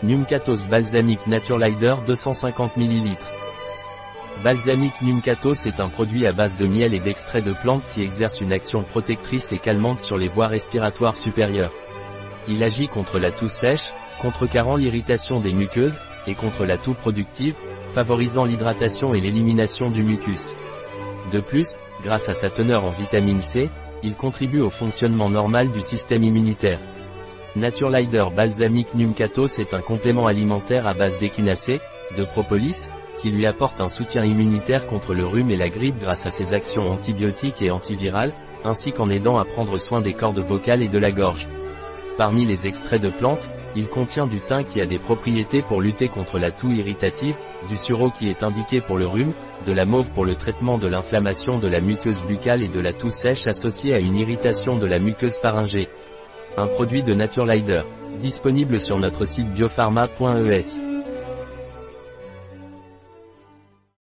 Numcatos balsamique Naturelider 250 ml. Balsamique Numcatos est un produit à base de miel et d'extrait de plantes qui exerce une action protectrice et calmante sur les voies respiratoires supérieures. Il agit contre la toux sèche, contrecarrant l'irritation des muqueuses, et contre la toux productive, favorisant l'hydratation et l'élimination du mucus. De plus, grâce à sa teneur en vitamine C, il contribue au fonctionnement normal du système immunitaire. Naturelider balsamique Numcatos est un complément alimentaire à base d'échinacée, de propolis, qui lui apporte un soutien immunitaire contre le rhume et la grippe grâce à ses actions antibiotiques et antivirales, ainsi qu'en aidant à prendre soin des cordes vocales et de la gorge. Parmi les extraits de plantes, il contient du thym qui a des propriétés pour lutter contre la toux irritative, du sureau qui est indiqué pour le rhume, de la mauve pour le traitement de l'inflammation de la muqueuse buccale et de la toux sèche associée à une irritation de la muqueuse pharyngée. Un produit de Naturelider, disponible sur notre site biopharma.es.